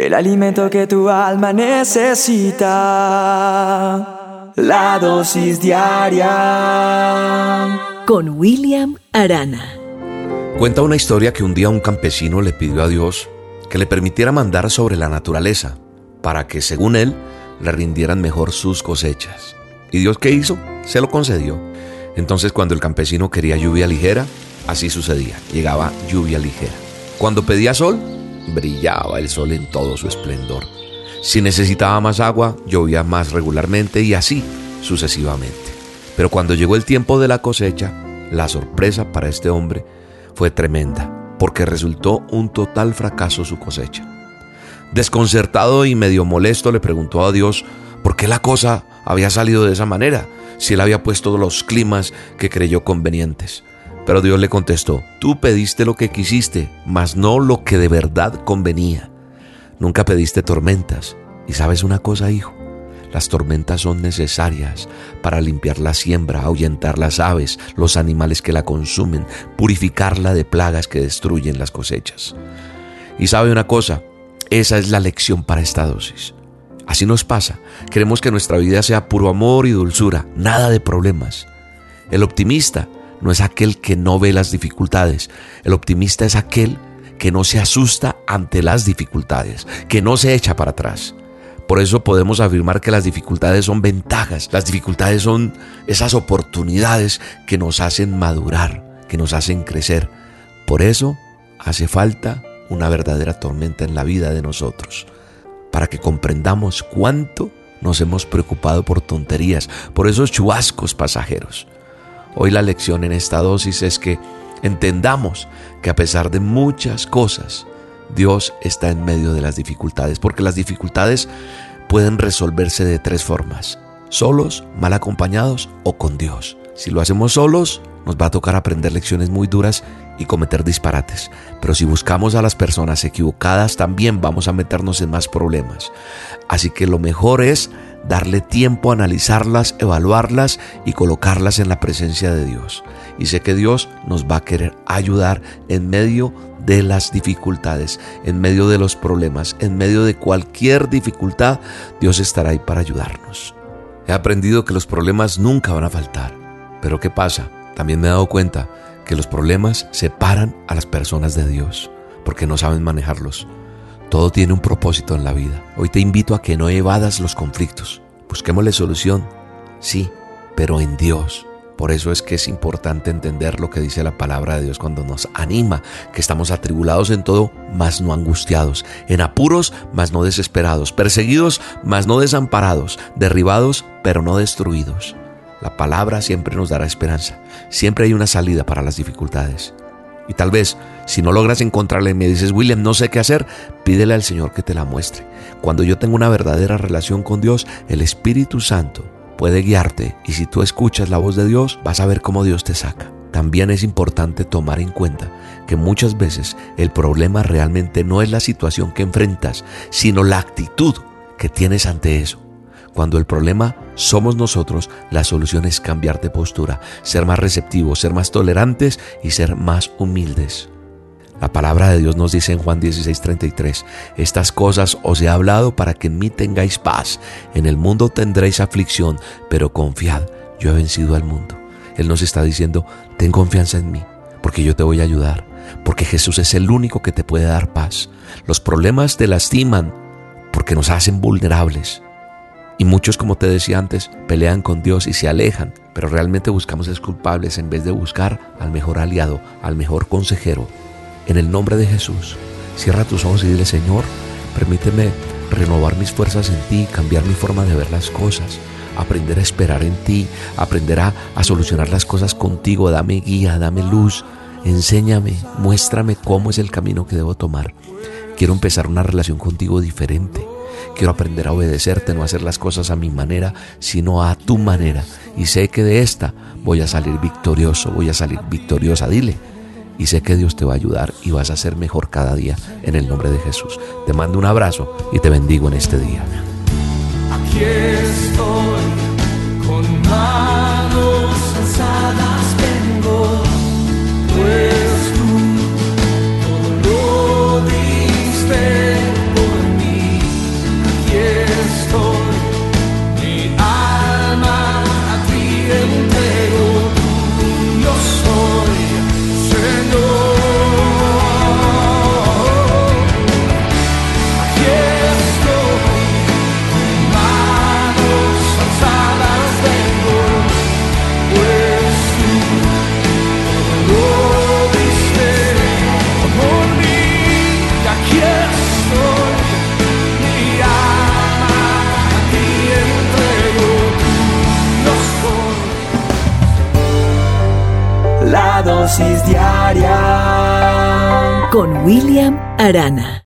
el alimento que tu alma necesita, la dosis diaria. Con William Arana. Cuenta una historia que un día un campesino le pidió a Dios que le permitiera mandar sobre la naturaleza, para que, según él, le rindieran mejor sus cosechas. ¿Y Dios qué hizo? Se lo concedió. Entonces cuando el campesino quería lluvia ligera, así sucedía, llegaba lluvia ligera. Cuando pedía sol, brillaba el sol en todo su esplendor. Si necesitaba más agua, llovía más regularmente y así sucesivamente. Pero cuando llegó el tiempo de la cosecha, la sorpresa para este hombre fue tremenda, porque resultó un total fracaso su cosecha. Desconcertado y medio molesto le preguntó a Dios por qué la cosa había salido de esa manera, si él había puesto los climas que creyó convenientes. Pero Dios le contestó, tú pediste lo que quisiste, mas no lo que de verdad convenía. Nunca pediste tormentas. Y sabes una cosa, hijo, las tormentas son necesarias para limpiar la siembra, ahuyentar las aves, los animales que la consumen, purificarla de plagas que destruyen las cosechas. Y sabe una cosa, esa es la lección para esta dosis. Así nos pasa. Queremos que nuestra vida sea puro amor y dulzura, nada de problemas. El optimista no es aquel que no ve las dificultades. El optimista es aquel que no se asusta ante las dificultades, que no se echa para atrás. Por eso podemos afirmar que las dificultades son ventajas, las dificultades son esas oportunidades que nos hacen madurar, que nos hacen crecer. Por eso hace falta una verdadera tormenta en la vida de nosotros, para que comprendamos cuánto nos hemos preocupado por tonterías, por esos chubascos pasajeros. Hoy la lección en esta dosis es que entendamos que a pesar de muchas cosas, Dios está en medio de las dificultades, porque las dificultades pueden resolverse de tres formas, solos, mal acompañados o con Dios. Si lo hacemos solos, nos va a tocar aprender lecciones muy duras y cometer disparates. Pero si buscamos a las personas equivocadas, también vamos a meternos en más problemas. Así que lo mejor es darle tiempo a analizarlas, evaluarlas y colocarlas en la presencia de Dios. Y sé que Dios nos va a querer ayudar en medio de las dificultades, en medio de los problemas, en medio de cualquier dificultad, Dios estará ahí para ayudarnos. He aprendido que los problemas nunca van a faltar. Pero ¿qué pasa? También me he dado cuenta que los problemas separan a las personas de Dios porque no saben manejarlos. Todo tiene un propósito en la vida. Hoy te invito a que no evadas los conflictos. Busquémosle solución, sí, pero en Dios. Por eso es que es importante entender lo que dice la palabra de Dios cuando nos anima, que estamos atribulados en todo, mas no angustiados, en apuros, mas no desesperados, perseguidos, mas no desamparados, derribados, pero no destruidos. La palabra siempre nos dará esperanza. Siempre hay una salida para las dificultades. Y tal vez, si no logras encontrarla y me dices, William, no sé qué hacer, pídele al Señor que te la muestre. Cuando yo tengo una verdadera relación con Dios, el Espíritu Santo puede guiarte y si tú escuchas la voz de Dios, vas a ver cómo Dios te saca. También es importante tomar en cuenta que muchas veces el problema realmente no es la situación que enfrentas, sino la actitud que tienes ante eso. Cuando el problema somos nosotros, la solución es cambiar de postura, ser más receptivos, ser más tolerantes y ser más humildes. La palabra de Dios nos dice en Juan 16:33, estas cosas os he hablado para que en mí tengáis paz. En el mundo tendréis aflicción, pero confiad, yo he vencido al mundo. Él nos está diciendo, ten confianza en mí, porque yo te voy a ayudar, porque Jesús es el único que te puede dar paz. Los problemas te lastiman porque nos hacen vulnerables. Y muchos, como te decía antes, pelean con Dios y se alejan, pero realmente buscamos es culpables en vez de buscar al mejor aliado, al mejor consejero. En el nombre de Jesús, cierra tus ojos y dile, Señor, permíteme renovar mis fuerzas en ti, cambiar mi forma de ver las cosas, aprender a esperar en ti, aprender a, solucionar las cosas contigo, dame guía, dame luz, enséñame, muéstrame cómo es el camino que debo tomar. Quiero empezar una relación contigo diferente. Quiero aprender a obedecerte, no hacer las cosas a mi manera, sino a tu manera. Y sé que de esta voy a salir victorioso, voy a salir victoriosa. Dile. Y sé que Dios te va a ayudar y vas a ser mejor cada día en el nombre de Jesús. Te mando un abrazo y te bendigo en este día. Con William Arana.